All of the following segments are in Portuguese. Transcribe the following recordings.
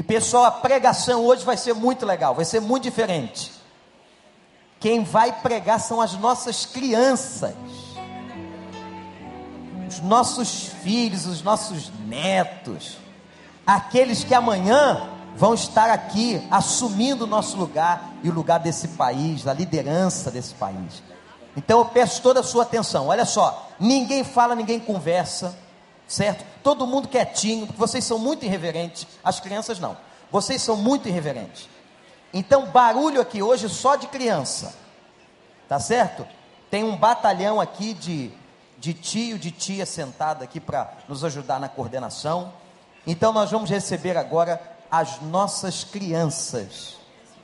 E pessoal, a pregação hoje vai ser muito legal, vai ser muito diferente. Quem vai pregar são as nossas crianças, os nossos filhos, os nossos netos, aqueles que amanhã vão estar aqui assumindo o nosso lugar e o lugar desse país, da liderança desse país. Então eu peço toda a sua atenção. Olha só, ninguém fala, ninguém conversa, certo? Todo mundo quietinho, porque vocês são muito irreverentes. As crianças não. Vocês são muito irreverentes. Então, barulho aqui hoje só de criança. Tá certo? Tem um batalhão aqui de, de tio, de tia sentado aqui para nos ajudar na coordenação. Então, nós vamos receber agora as nossas crianças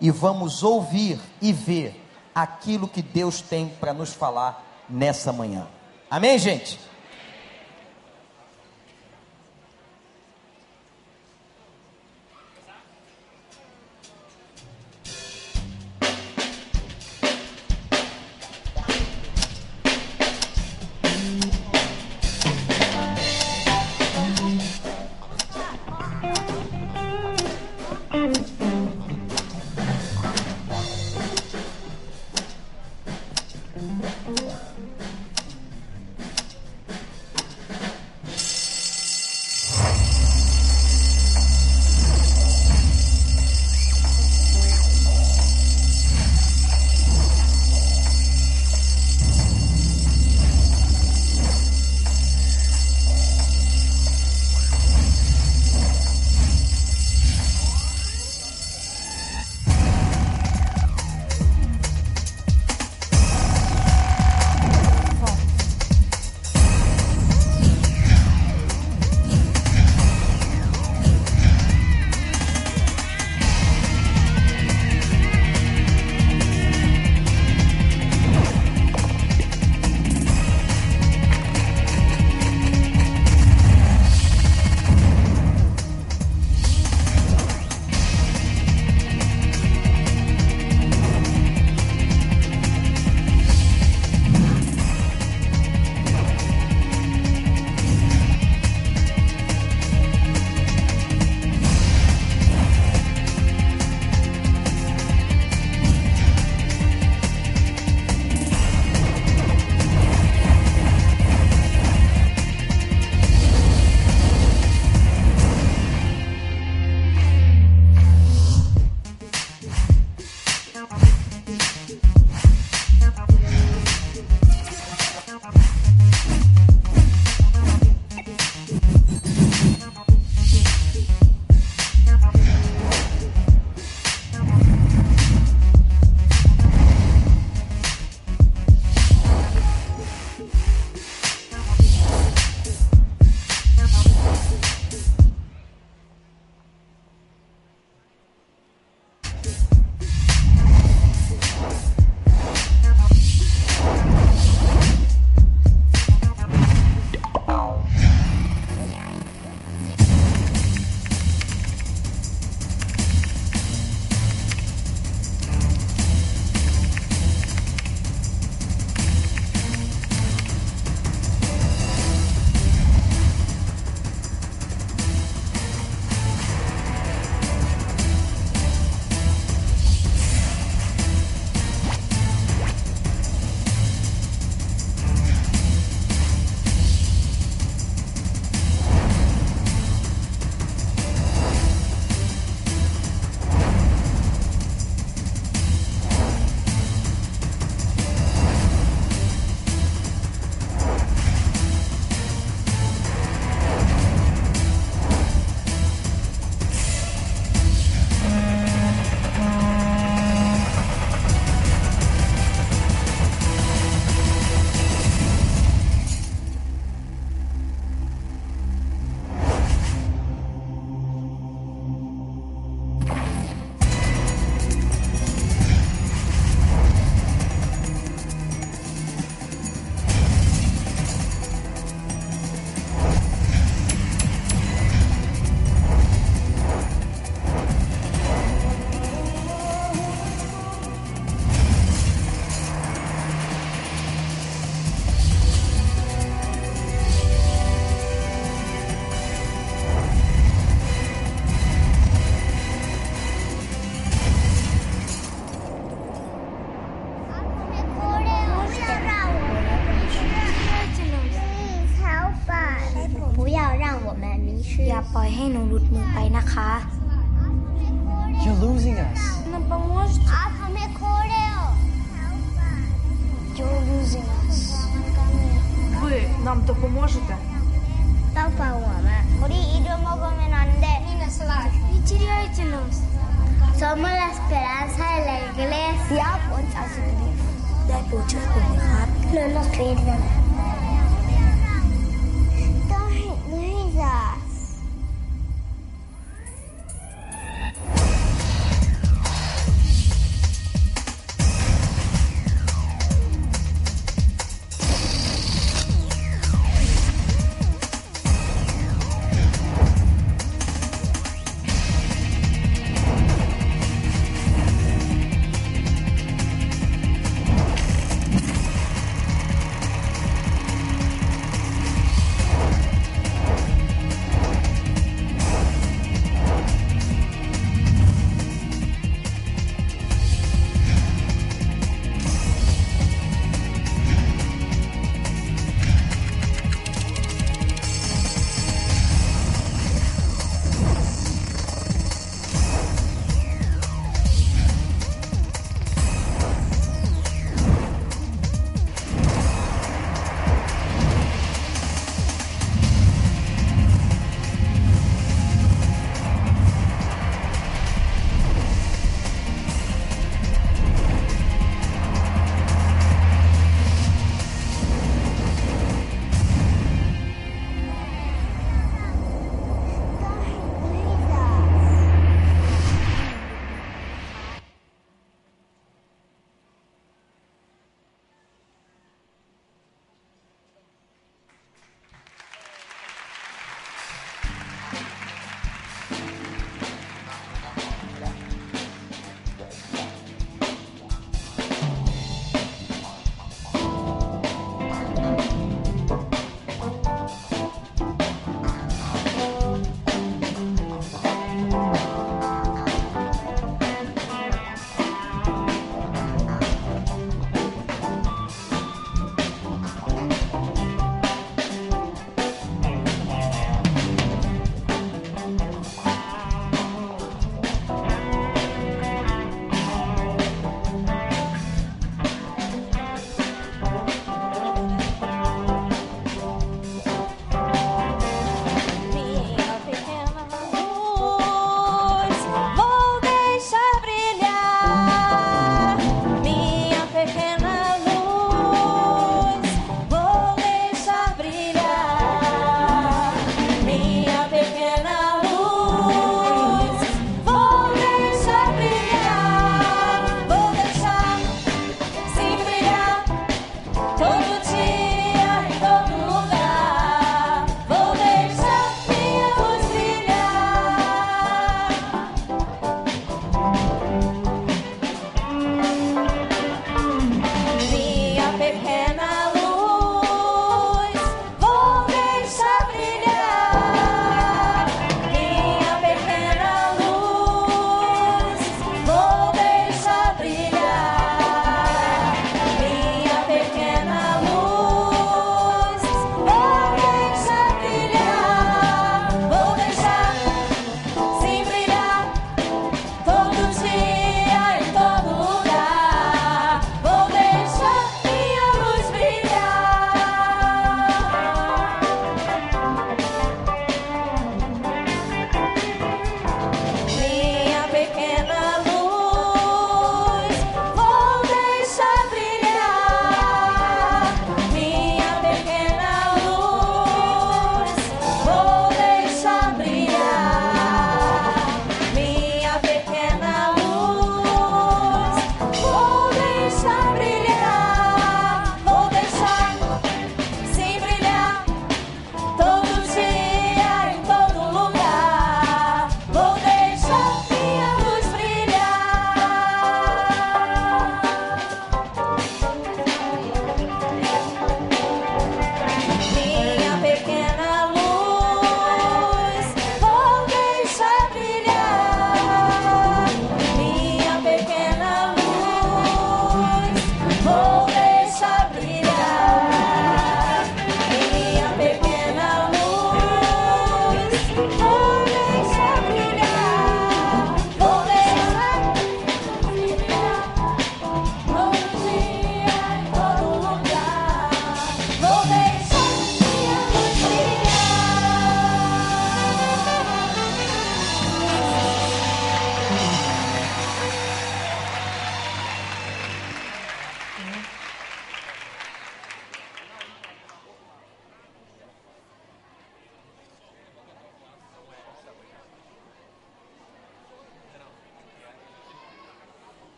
e vamos ouvir e ver aquilo que Deus tem para nos falar nessa manhã. Amém, gente?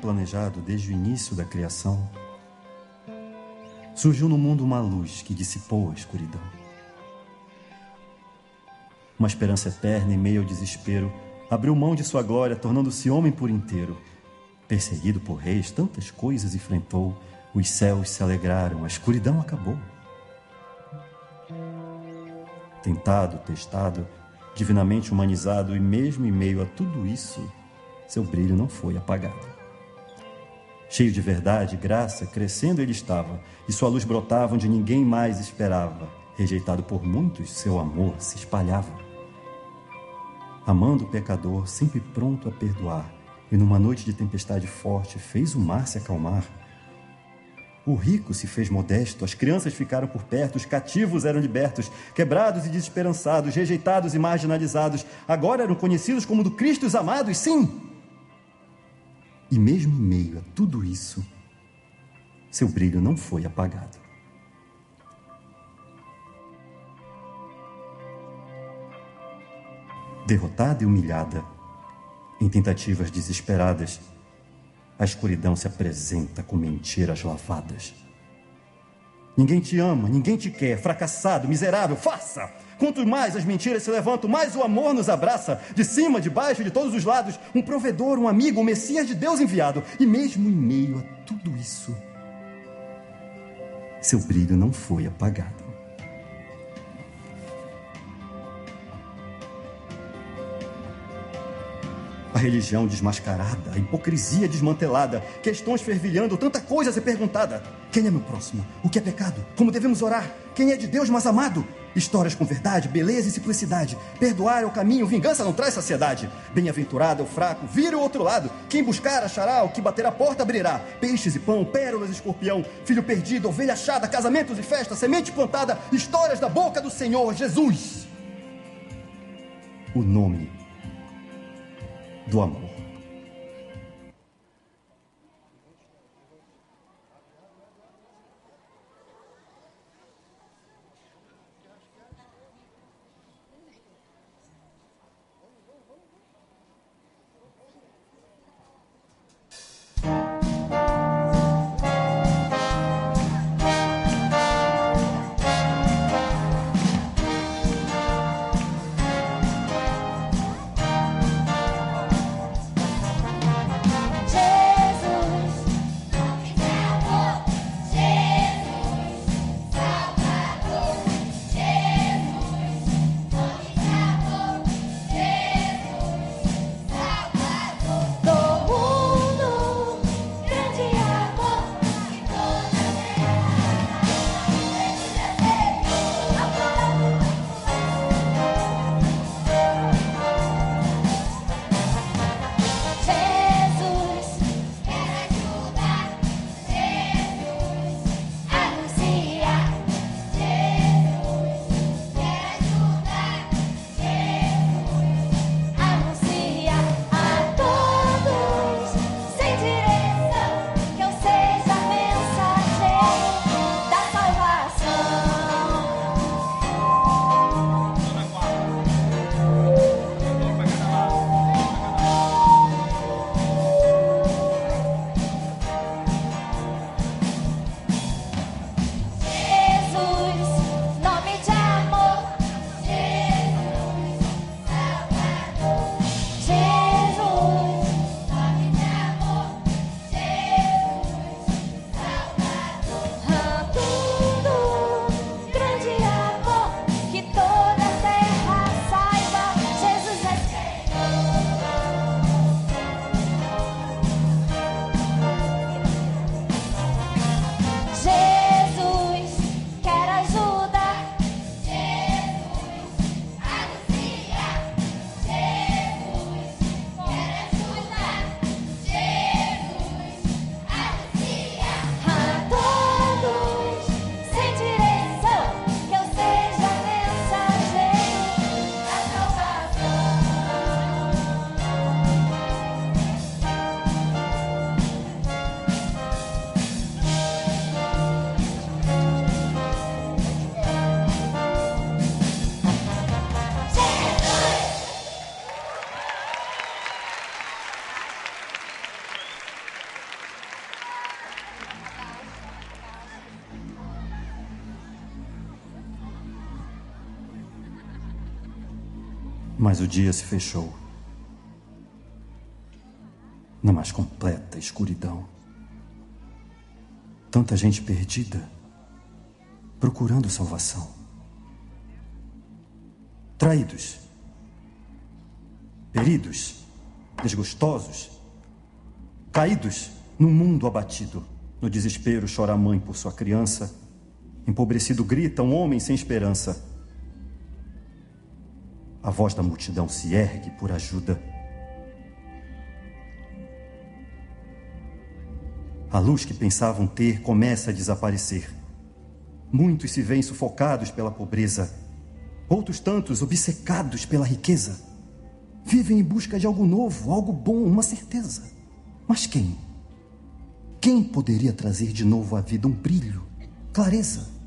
Planejado desde o início da criação, surgiu no mundo uma luz que dissipou a escuridão. Uma esperança eterna em meio ao desespero abriu mão de sua glória, tornando-se homem por inteiro. Perseguido por reis, tantas coisas enfrentou, os céus se alegraram, a escuridão acabou. Tentado, testado, divinamente humanizado, e mesmo em meio a tudo isso, seu brilho não foi apagado. Cheio de verdade e graça, crescendo ele estava, e sua luz brotava onde ninguém mais esperava. Rejeitado por muitos, seu amor se espalhava. Amando o pecador, sempre pronto a perdoar, e numa noite de tempestade forte fez o mar se acalmar. O rico se fez modesto, as crianças ficaram por perto, os cativos eram libertos, quebrados e desesperançados, rejeitados e marginalizados, agora eram conhecidos como do Cristo os amados, sim. E mesmo em meio a tudo isso, seu brilho não foi apagado. Derrotada e humilhada, em tentativas desesperadas, a escuridão se apresenta com mentiras lavadas. Ninguém te ama, ninguém te quer, fracassado, miserável, faça! Quanto mais as mentiras se levantam, mais o amor nos abraça, de cima, de baixo, de todos os lados, um provedor, um amigo, um Messias de Deus enviado. E mesmo em meio a tudo isso, seu brilho não foi apagado. Religião desmascarada, a hipocrisia desmantelada, questões fervilhando, tanta coisa a ser perguntada. Quem é meu próximo? O que é pecado? Como devemos orar? Quem é de Deus mais amado? Histórias com verdade, beleza e simplicidade. Perdoar é o caminho, vingança não traz saciedade. Bem-aventurado é o fraco, vira o outro lado. Quem buscar achará, o que bater a porta abrirá. Peixes e pão, pérolas e escorpião, filho perdido, ovelha achada, casamentos e festa, semente plantada, histórias da boca do Senhor Jesus. O nome do amor. Mas o dia se fechou. Na mais completa escuridão. Tanta gente perdida, procurando salvação. Traídos, feridos, desgostosos, caídos num mundo abatido. No desespero chora a mãe por sua criança. Empobrecido grita um homem sem esperança. A voz da multidão se ergue por ajuda. A luz que pensavam ter começa a desaparecer. Muitos se veem sufocados pela pobreza, outros tantos obcecados pela riqueza. Vivem em busca de algo novo, algo bom, uma certeza. Mas quem? Quem poderia trazer de novo à vida um brilho, clareza?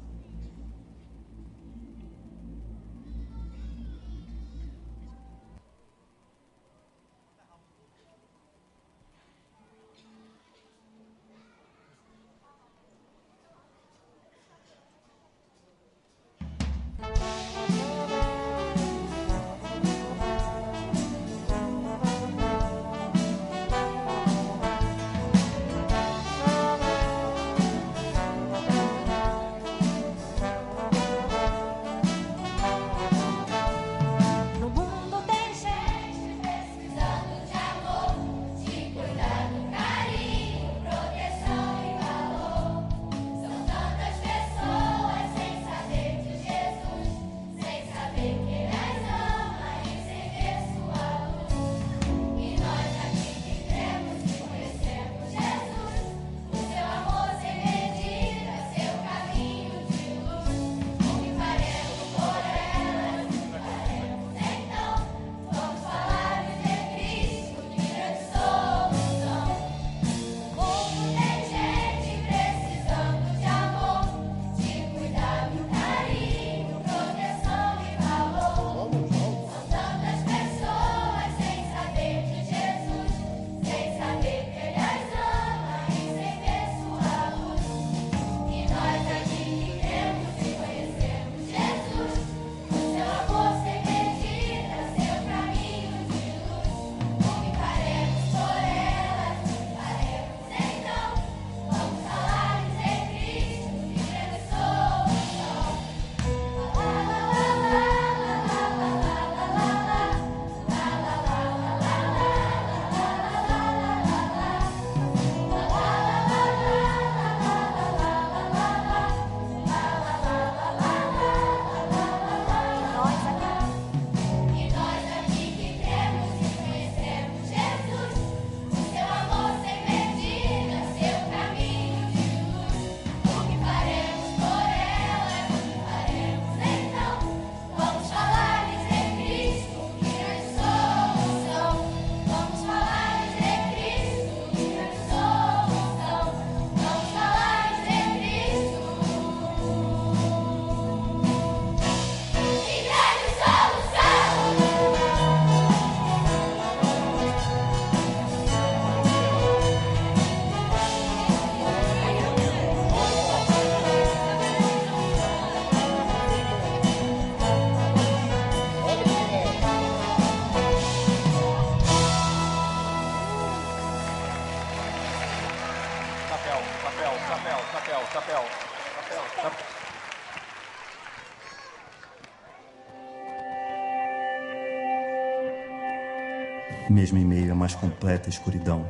Mesmo em meio à mais completa escuridão,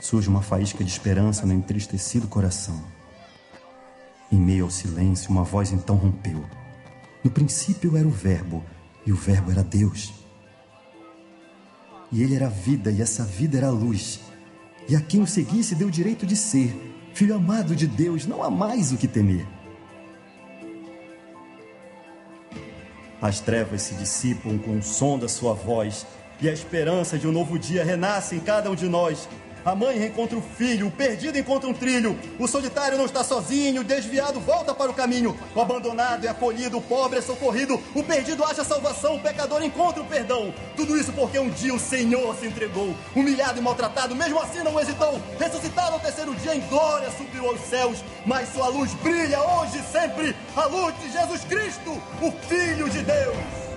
surge uma faísca de esperança no entristecido coração. Em meio ao silêncio, uma voz então rompeu. No princípio era o Verbo, e o Verbo era Deus. E ele era a vida, e essa vida era a luz. E a quem o seguisse deu o direito de ser, filho amado de Deus, não há mais o que temer. As trevas se dissipam com o som da sua voz, e a esperança de um novo dia renasce em cada um de nós. A mãe reencontra o filho, o perdido encontra um trilho, o solitário não está sozinho, o desviado volta para o caminho, o abandonado é acolhido, o pobre é socorrido, o perdido acha salvação, o pecador encontra o perdão. Tudo isso porque um dia o Senhor se entregou, humilhado e maltratado, mesmo assim não hesitou, ressuscitado ao terceiro dia em glória, subiu aos céus, mas sua luz brilha hoje e sempre, a luz de Jesus Cristo, o Filho de Deus.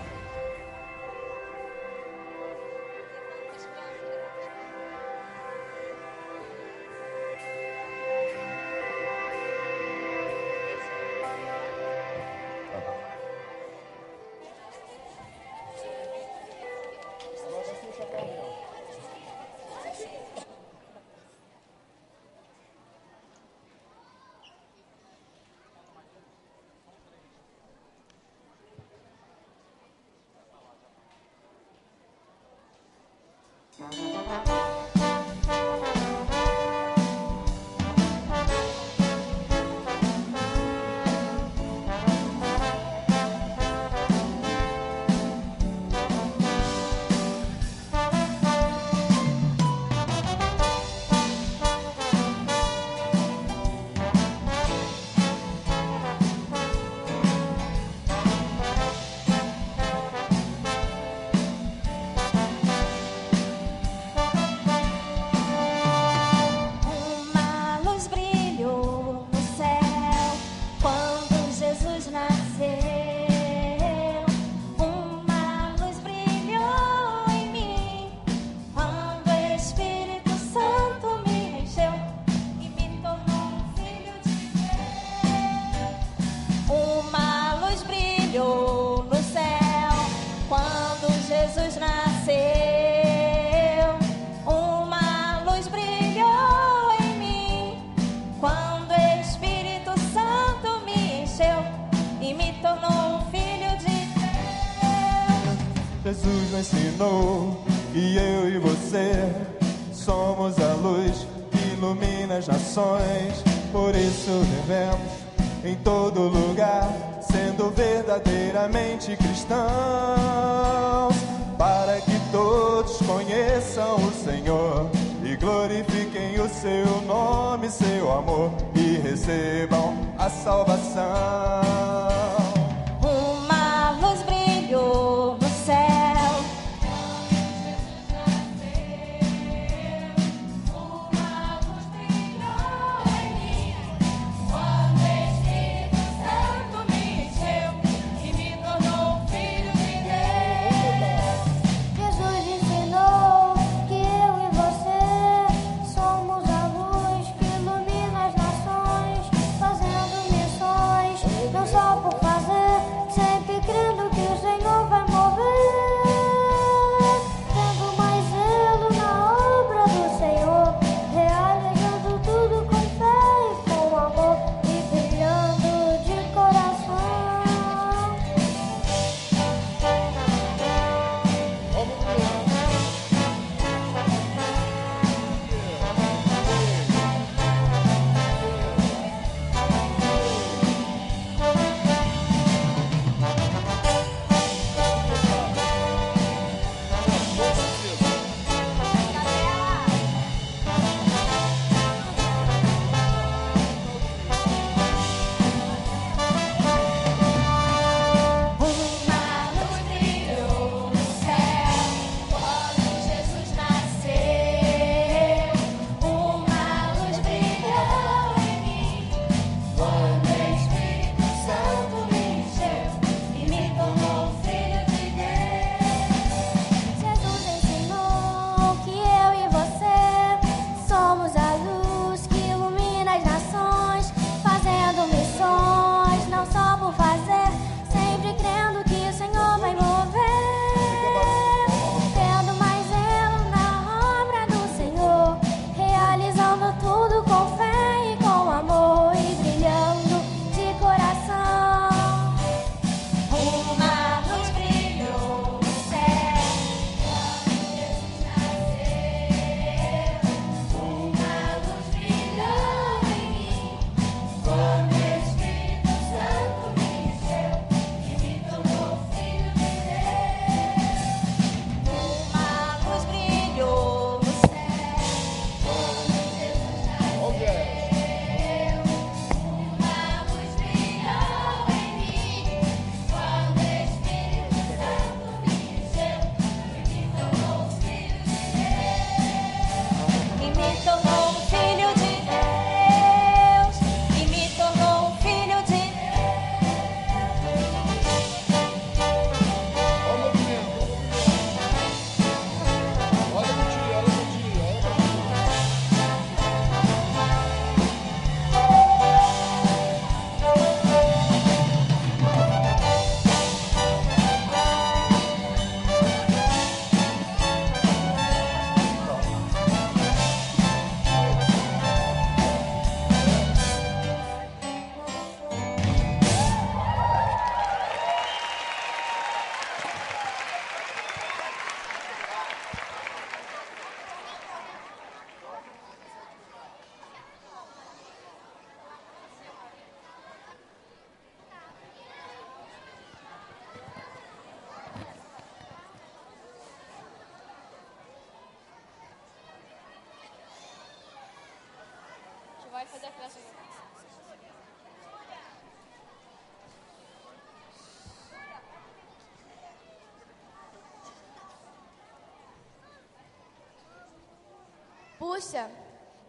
Puxa,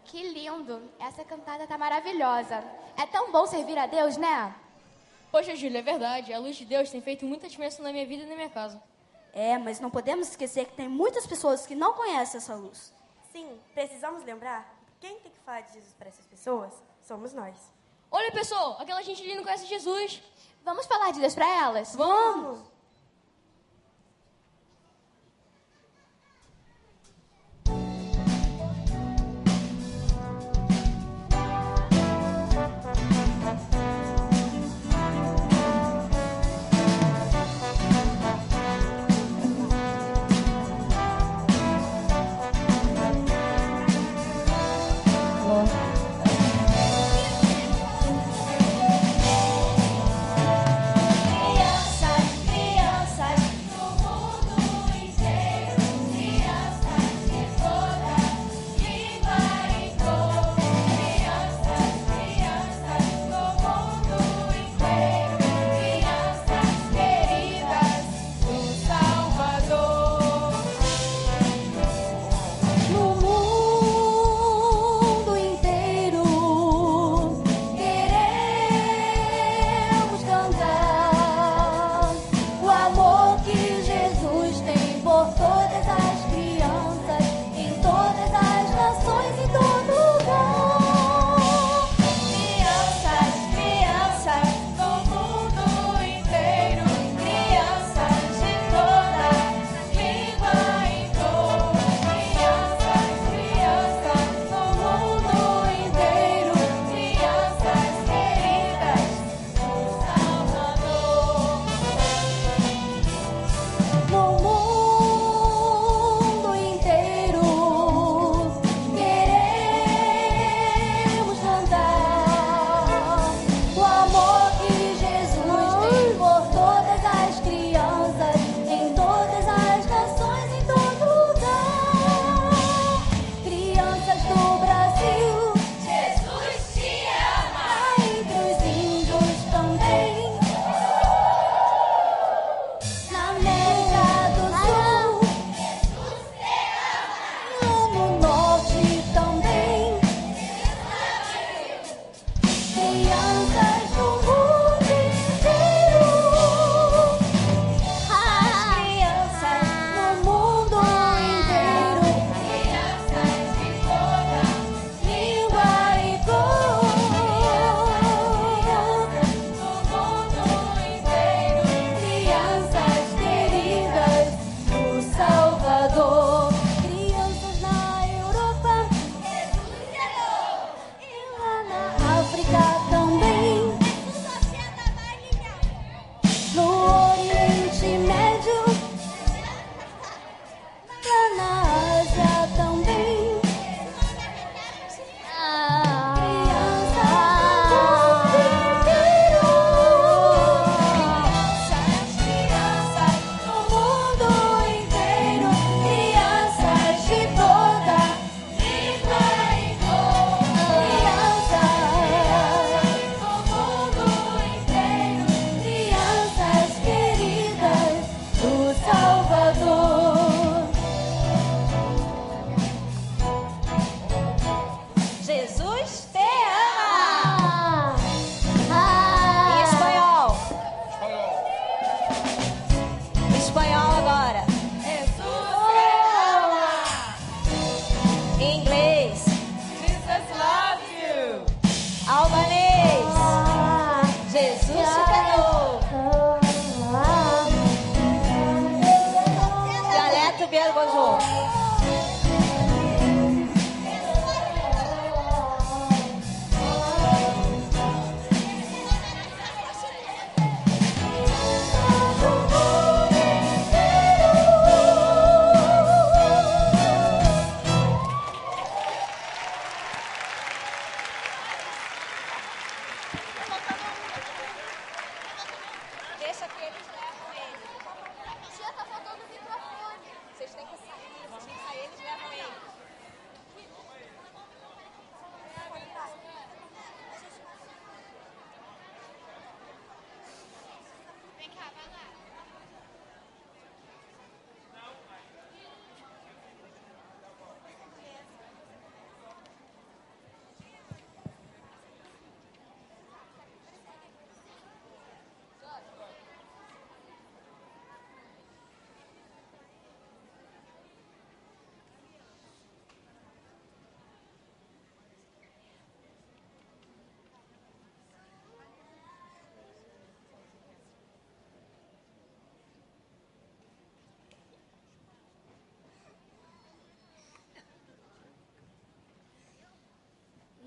que lindo! Essa cantada tá maravilhosa. É tão bom servir a Deus, né? Poxa, Júlia, é verdade. A luz de Deus tem feito muita diferença na minha vida e na minha casa. É, mas não podemos esquecer que tem muitas pessoas que não conhecem essa luz. Sim, precisamos lembrar que quem tem que falar de Jesus para essas pessoas somos nós. Olha, pessoal, aquela gente ali não conhece Jesus. Vamos falar de Deus para elas? Vamos!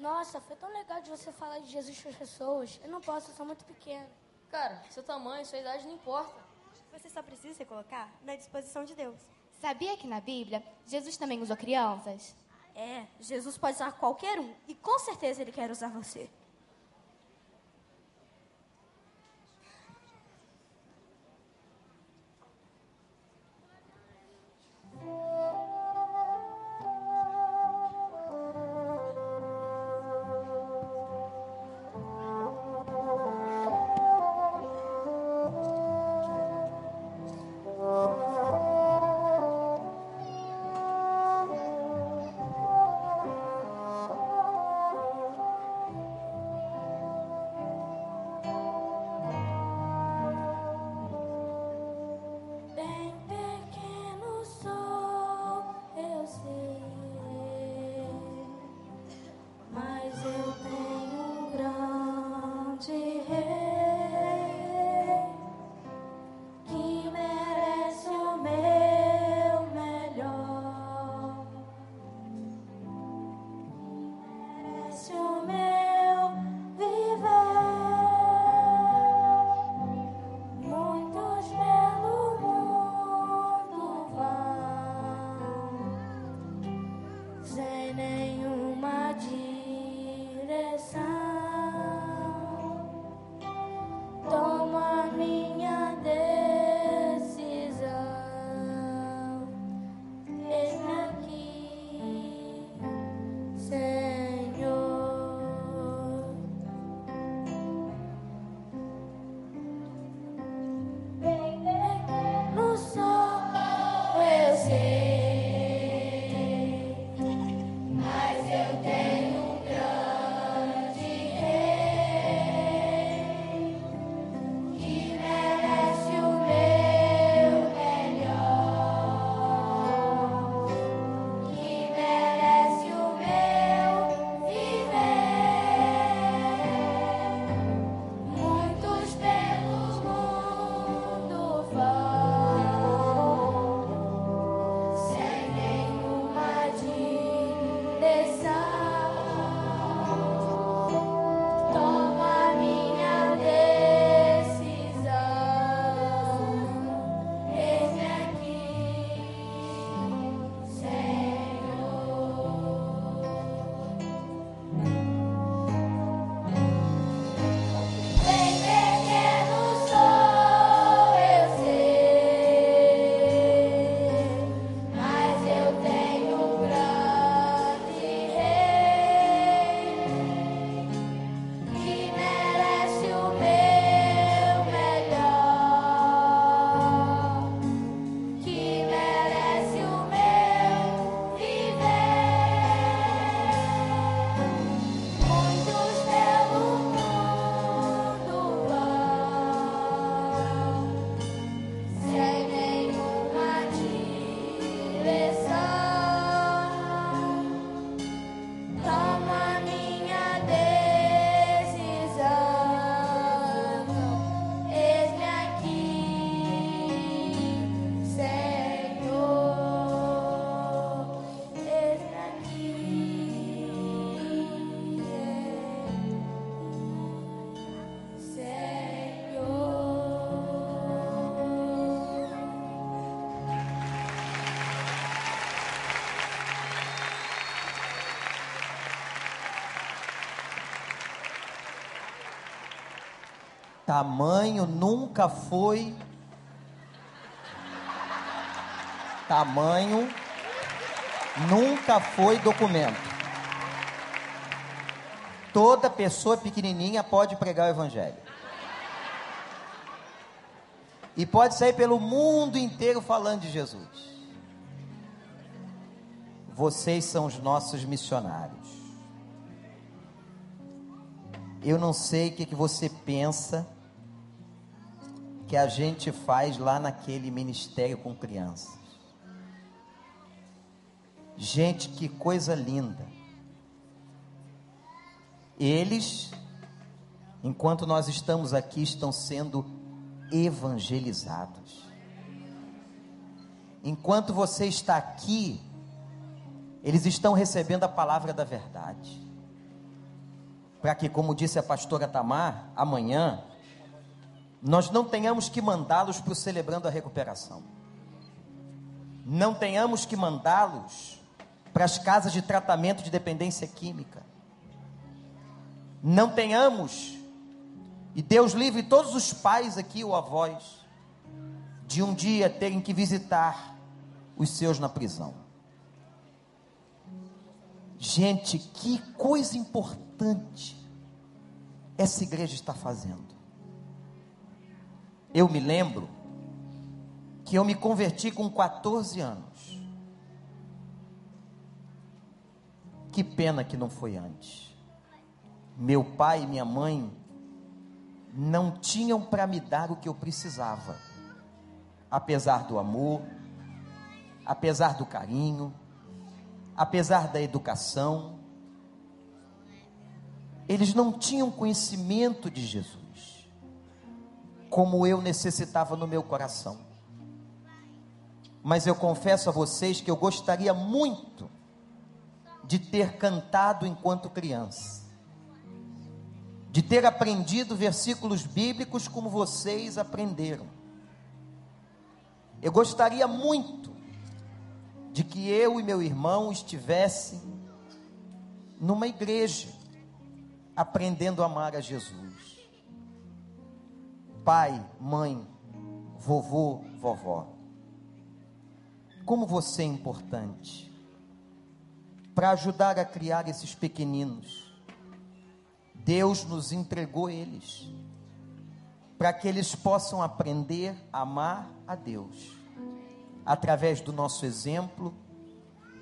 Nossa, foi tão legal de você falar de Jesus para as pessoas. Eu não posso, eu sou muito pequena. Cara, seu tamanho, sua idade não importa. Você só precisa se colocar na disposição de Deus. Sabia que na Bíblia, Jesus também usou crianças? É, Jesus pode usar qualquer um. E com certeza ele quer usar você. Tamanho nunca foi. Tamanho nunca foi documento. Toda pessoa pequenininha pode pregar o evangelho. E pode sair pelo mundo inteiro falando de Jesus. Vocês são os nossos missionários. Eu não sei o que, que você pensa que a gente faz lá naquele ministério com crianças. Gente, que coisa linda. Eles, enquanto nós estamos aqui, estão sendo evangelizados. Enquanto você está aqui, eles estão recebendo a palavra da verdade. para que, como disse a pastora Tamar, amanhã nós não tenhamos que mandá-los para o Celebrando a Recuperação. Não tenhamos que mandá-los para as casas de tratamento de dependência química. Não tenhamos, e Deus livre todos os pais aqui ou avós, de um dia terem que visitar os seus na prisão. Gente, que coisa importante essa igreja está fazendo. Eu me lembro que eu me converti com 14 anos. Que pena que não foi antes. Meu pai e minha mãe não tinham para me dar o que eu precisava. Apesar do amor, apesar do carinho, apesar da educação, eles não tinham conhecimento de Jesus, como eu necessitava no meu coração. Mas eu confesso a vocês que eu gostaria muito de ter cantado enquanto criança, de ter aprendido versículos bíblicos como vocês aprenderam. Eu gostaria muito de que eu e meu irmão estivessem numa igreja, aprendendo a amar a Jesus. Pai, mãe, vovô, vovó. Como você é importante para ajudar a criar esses pequeninos. Deus nos entregou eles para que eles possam aprender a amar a Deus através do nosso exemplo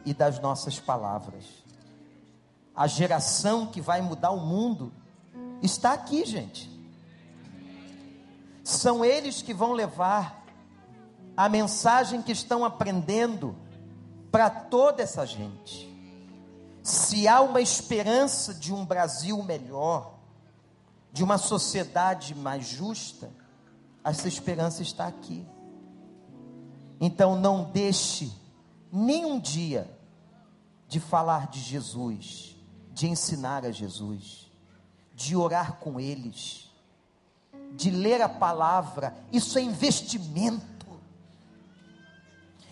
e das nossas palavras. A geração que vai mudar o mundo está aqui, gente. São eles que vão levar a mensagem que estão aprendendo para toda essa gente. Se há uma esperança de um Brasil melhor, de uma sociedade mais justa, essa esperança está aqui. Então não deixe nem um dia de falar de Jesus, de ensinar a Jesus, de orar com eles, de ler a palavra. Isso é investimento.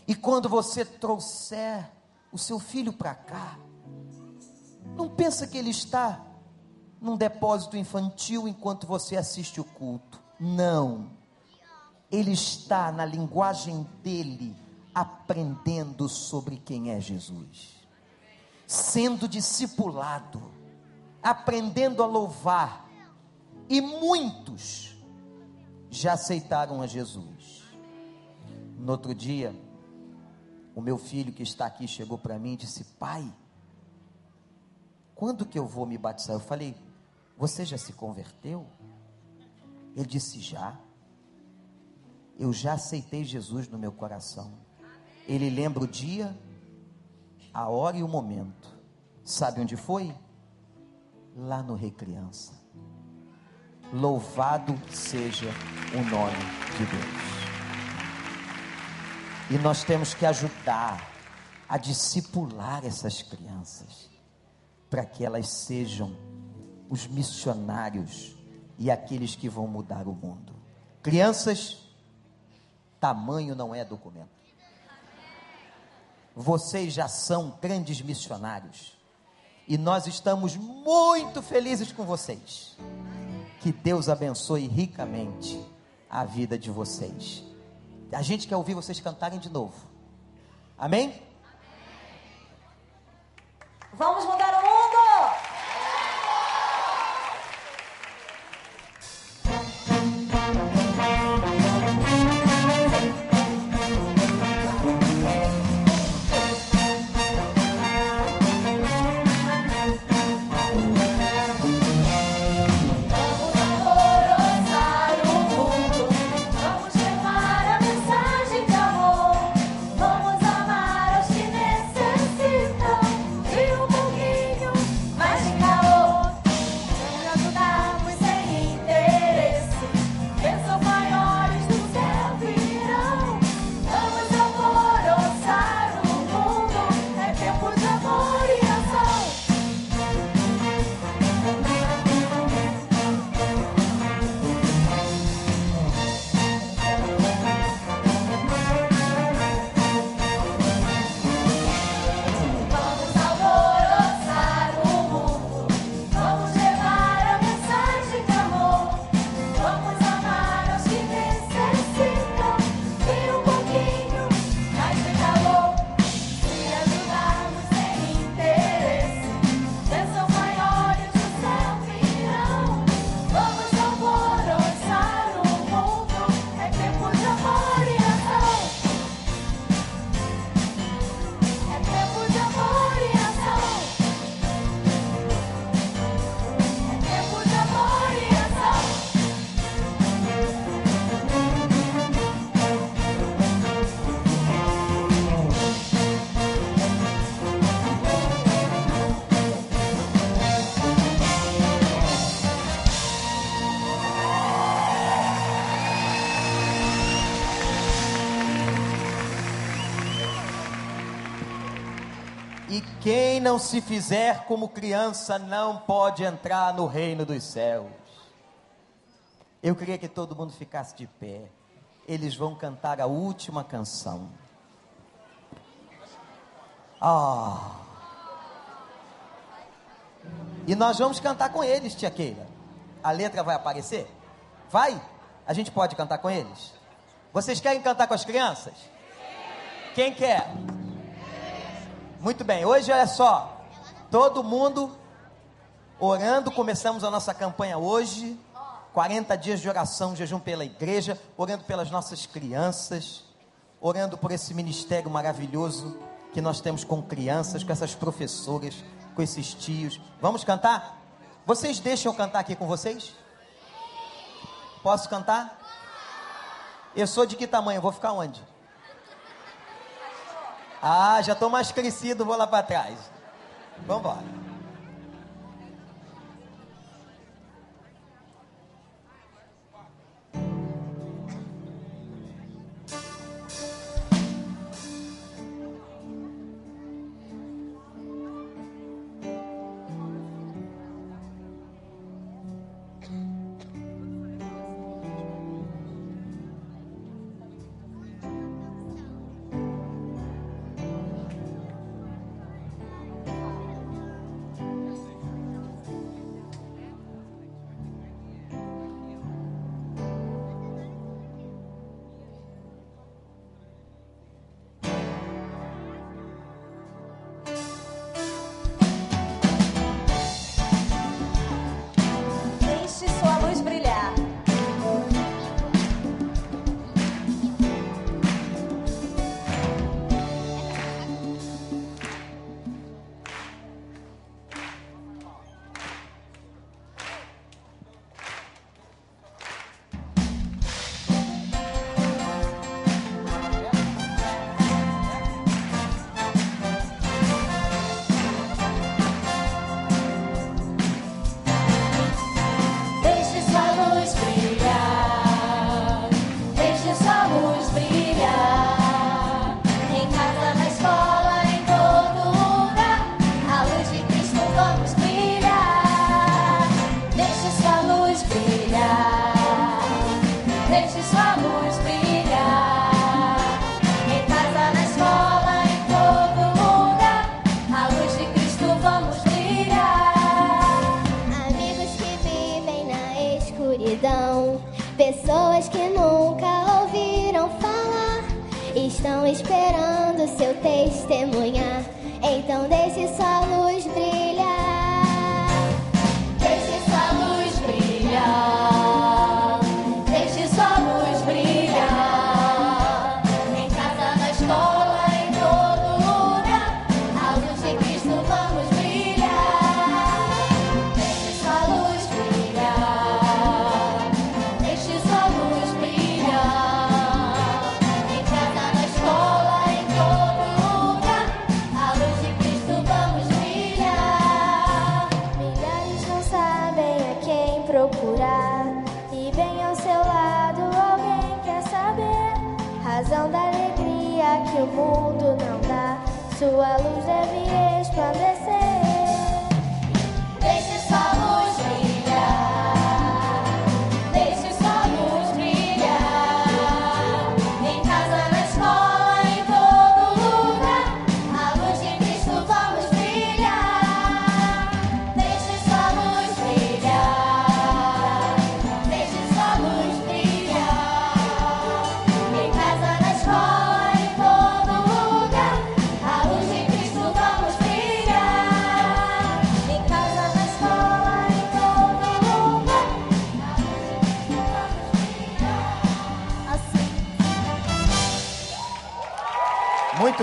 E quando você trouxer o seu filho para cá, não pensa que ele está num depósito infantil enquanto você assiste o culto. Não. Ele está na linguagem dele aprendendo sobre quem é Jesus. Sendo discipulado, aprendendo a louvar. E muitos já aceitaram a Jesus. No outro dia, o meu filho que está aqui chegou para mim e disse: Pai, quando que eu vou me batizar? Eu falei: Você já se converteu? Ele disse: Já. Eu já aceitei Jesus no meu coração. Ele lembra o dia, a hora e o momento. Sabe onde foi? Lá no Recriança. Louvado seja o nome de Deus. E nós temos que ajudar a discipular essas crianças, para que elas sejam os missionários e aqueles que vão mudar o mundo. Crianças, tamanho não é documento. Vocês já são grandes missionários. E nós estamos muito felizes com vocês. Que Deus abençoe ricamente a vida de vocês. A gente quer ouvir vocês cantarem de novo. Amém? Vamos mudar não se fizer como criança não pode entrar no reino dos céus. Eu queria que todo mundo ficasse de pé. Eles vão cantar a última canção. Ah. E nós vamos cantar com eles, tia Keila. A letra vai aparecer? Vai? A gente pode cantar com eles? Vocês querem cantar com as crianças? Quem quer? Muito bem, hoje olha só. Todo mundo orando, começamos a nossa campanha hoje. 40 dias de oração, jejum pela igreja, orando pelas nossas crianças, orando por esse ministério maravilhoso que nós temos com crianças, com essas professoras, com esses tios. Vamos cantar? Vocês deixam eu cantar aqui com vocês? Posso cantar? Eu sou de que tamanho? Vou ficar onde? Ah, já estou mais crescido, vou lá para trás. Vamos embora.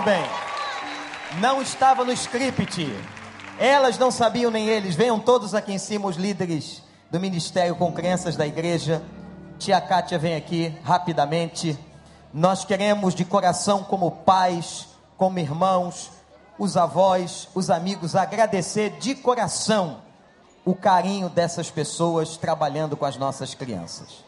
Bem. Não estava no script. Elas não sabiam nem eles. Venham todos aqui em cima, os líderes do ministério com crenças da igreja. Tia Kátia vem aqui rapidamente. Nós queremos de coração, como pais, como irmãos, os avós, os amigos, agradecer de coração o carinho dessas pessoas trabalhando com as nossas crianças.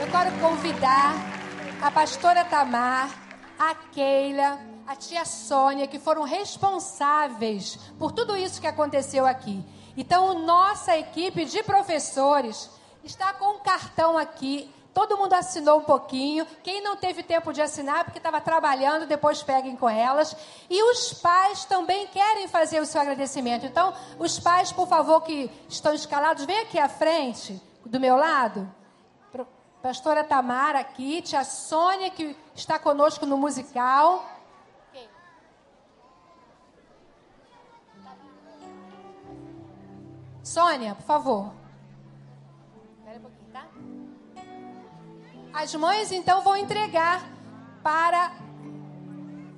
Eu quero convidar a pastora Tamar a Keila, a tia Sônia, que foram responsáveis por tudo isso que aconteceu aqui. Então, nossa equipe de professores está com um cartão aqui. Todo mundo assinou um pouquinho. Quem não teve tempo de assinar porque estava trabalhando, depois peguem com elas. E os pais também querem fazer o seu agradecimento. Então, os pais, por favor, que estão escalados, vem aqui à frente, do meu lado. Pastora Tamara aqui, tia Sônia, que está conosco no musical. Sônia, por favor. Espera um pouquinho, tá? As mães então vão entregar para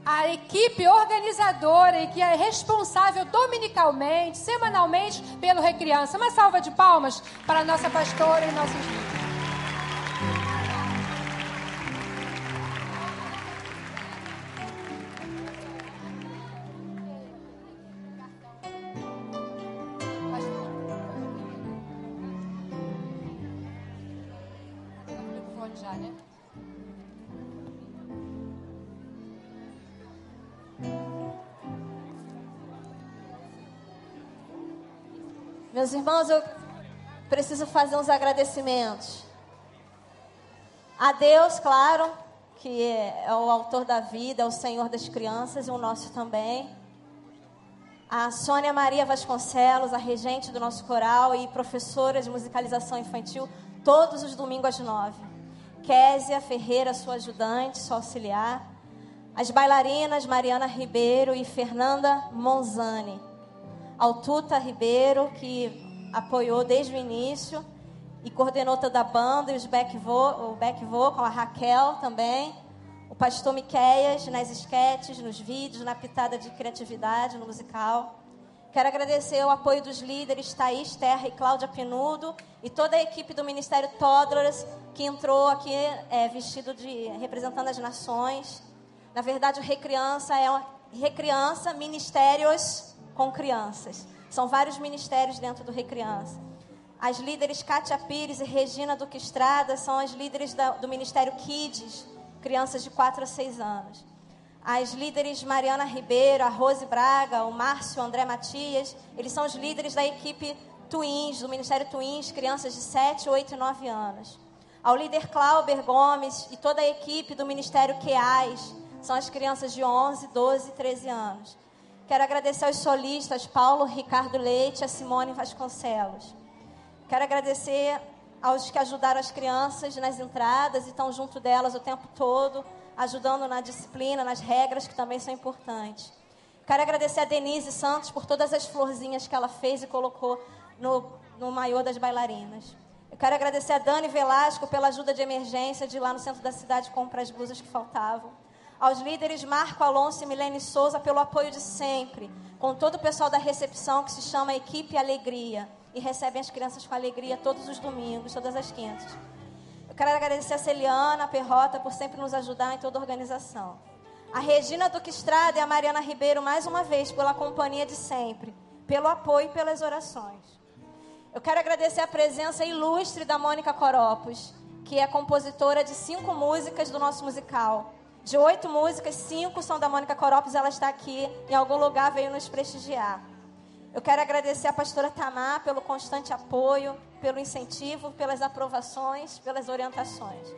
a equipe organizadora e que é responsável dominicalmente, semanalmente pelo Recriança. Uma salva de palmas para a nossa pastora e nossos já, irmãos, eu preciso fazer uns agradecimentos. A Deus, claro, que é o autor da vida, é o Senhor das crianças e o nosso também. A Sônia Maria Vasconcelos, a regente do nosso coral e professora de musicalização infantil, todos os domingos às nove. Késia Ferreira, sua ajudante, sua auxiliar. As bailarinas Mariana Ribeiro e Fernanda Monzani. Altuta Ribeiro, que apoiou desde o início e coordenou toda a banda, e os back vo o back vocal, a Raquel também. O pastor Miqueias nas esquetes, nos vídeos, na pitada de criatividade no musical. Quero agradecer o apoio dos líderes Thaís Terra e Cláudia Pinudo e toda a equipe do Ministério Toddlers que entrou aqui é, vestido de representando as nações. Na verdade, o Recriança é uma Recriança Ministérios com crianças. São vários ministérios dentro do Recriança. As líderes Kátia Pires e Regina Duque Estrada são as líderes do Ministério Kids, crianças de 4 a 6 anos. As líderes Mariana Ribeiro, a Rose Braga, o Márcio André Matias, eles são os líderes da equipe Twins, do Ministério Twins, crianças de 7, 8 e 9 anos. Ao líder Clauber Gomes e toda a equipe do Ministério QAIS, são as crianças de 11, 12 e 13 anos. Quero agradecer aos solistas Paulo Ricardo Leite e a Simone Vasconcelos. Quero agradecer aos que ajudaram as crianças nas entradas e estão junto delas o tempo todo, ajudando na disciplina, nas regras que também são importantes. Quero agradecer a Denise Santos por todas as florzinhas que ela fez e colocou no, no maiô das bailarinas. Eu quero agradecer a Dani Velasco pela ajuda de emergência de ir lá no centro da cidade comprar as blusas que faltavam. Aos líderes Marco Alonso e Milene Souza pelo apoio de sempre. Com todo o pessoal da recepção que se chama Equipe Alegria. E recebem as crianças com alegria todos os domingos, todas as quintas. Eu quero agradecer a Celiana, a Perrota, por sempre nos ajudar em toda a organização. A Regina Duque Estrada e a Mariana Ribeiro, mais uma vez, pela companhia de sempre, pelo apoio e pelas orações. Eu quero agradecer a presença ilustre da Mônica Coropos, que é compositora de cinco músicas do nosso musical. De oito músicas, cinco são da Mônica Coropos, ela está aqui, em algum lugar veio nos prestigiar. Eu quero agradecer a pastora Tamar pelo constante apoio, pelo incentivo, pelas aprovações, pelas orientações.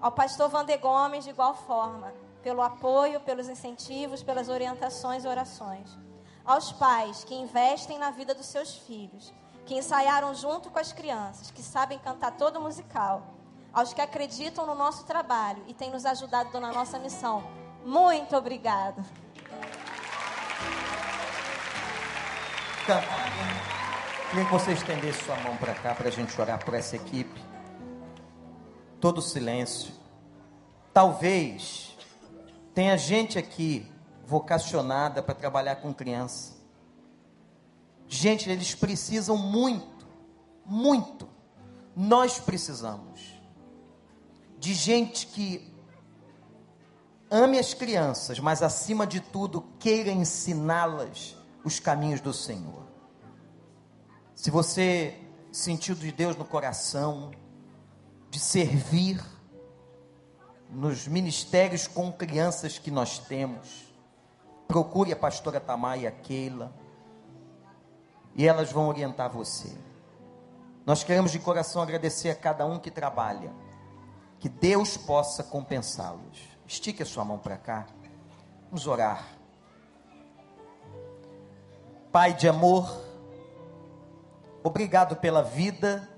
Ao pastor Vander Gomes, de igual forma, pelo apoio, pelos incentivos, pelas orientações e orações. Aos pais que investem na vida dos seus filhos, que ensaiaram junto com as crianças, que sabem cantar todo musical. Aos que acreditam no nosso trabalho e têm nos ajudado na nossa missão. Muito obrigada. Canta. Queria que você estendesse sua mão para cá para a gente orar por essa equipe. Todo silêncio. Talvez tenha gente aqui vocacionada para trabalhar com criança. Gente, eles precisam muito, muito. Nós precisamos de gente que ame as crianças, mas acima de tudo queira ensiná-las os caminhos do Senhor. Se você sentiu de Deus no coração, de servir, nos ministérios com crianças que nós temos. Procure a pastora Tamar e a Keila. E elas vão orientar você. Nós queremos de coração agradecer a cada um que trabalha. Que Deus possa compensá-los. Estique a sua mão para cá. Vamos orar. Pai de amor, obrigado pela vida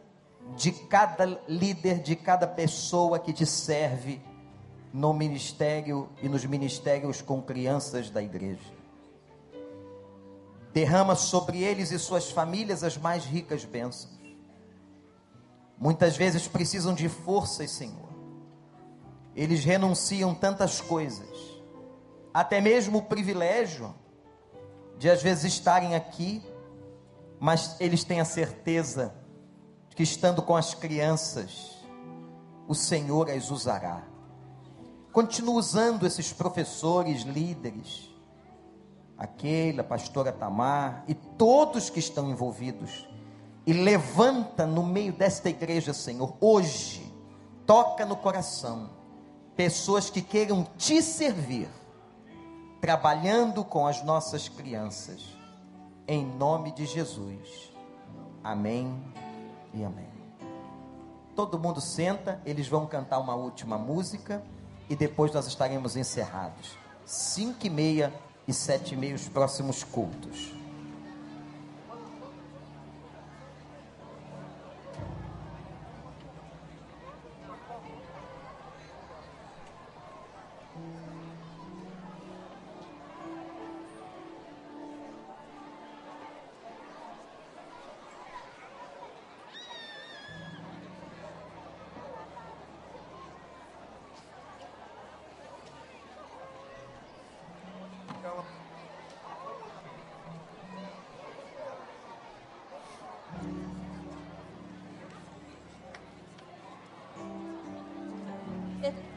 de cada líder, de cada pessoa que te serve no ministério e nos ministérios com crianças da igreja. Derrama sobre eles e suas famílias as mais ricas bênçãos. Muitas vezes precisam de forças, Senhor. Eles renunciam tantas coisas, até mesmo o privilégio de às vezes estarem aqui, mas eles têm a certeza de que estando com as crianças, o Senhor as usará. Continua usando esses professores, líderes, a Keila, a pastora Tamar e todos que estão envolvidos. E levanta no meio desta igreja, Senhor, hoje, toca no coração, pessoas que queiram te servir, trabalhando com as nossas crianças, em nome de Jesus. Amém e amém. Todo mundo senta, eles vão cantar uma última música e depois nós estaremos encerrados. Cinco e meia e sete e meia os próximos cultos.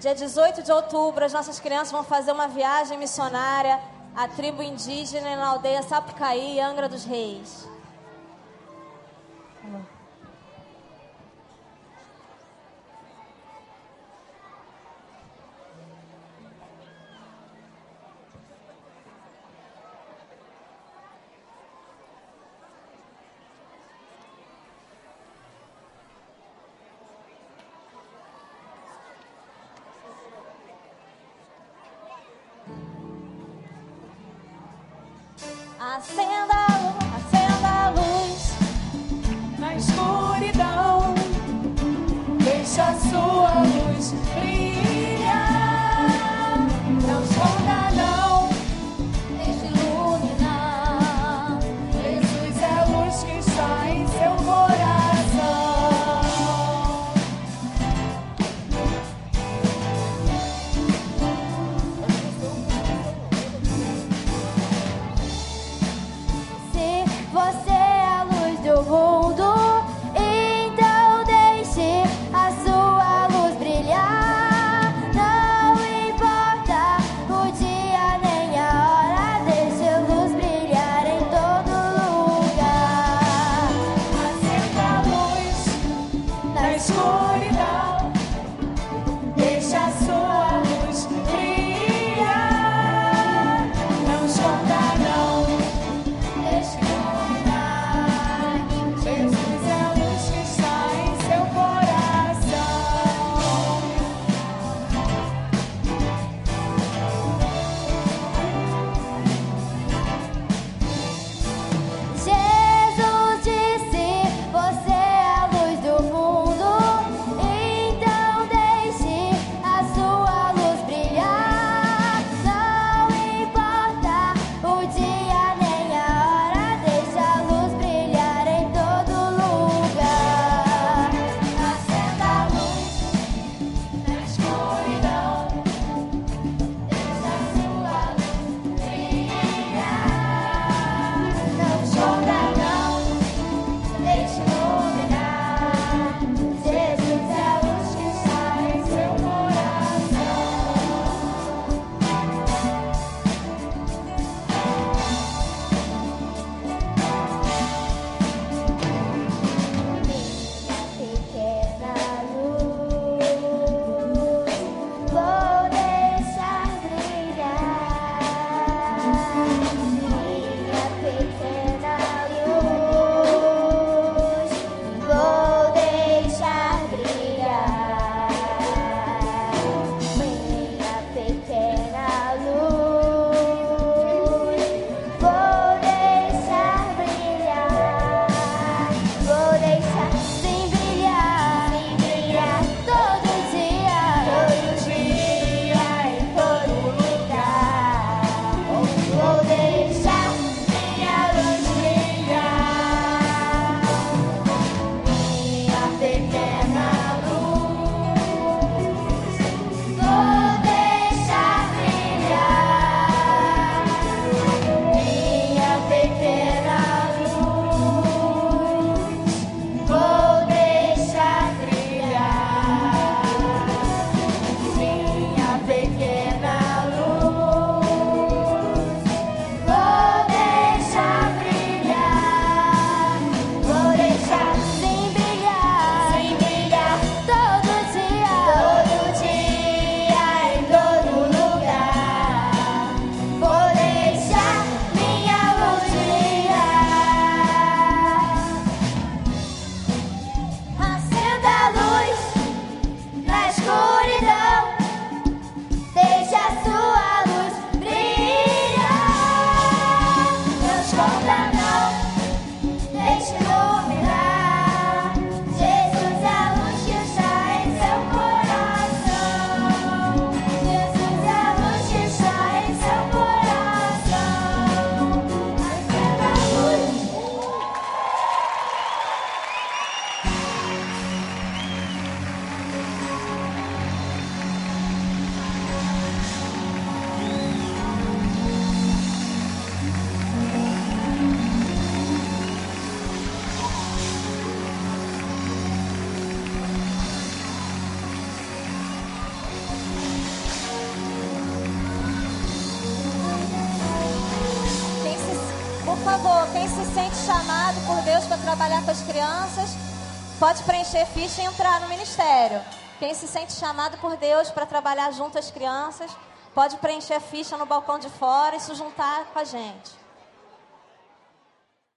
Dia 18 de outubro, as nossas crianças vão fazer uma viagem missionária à tribo indígena na aldeia Sapucaí, Angra dos Reis. Ficha e entrar no ministério. Quem se sente chamado por Deus para trabalhar junto às crianças, pode preencher ficha no balcão de fora e se juntar com a gente.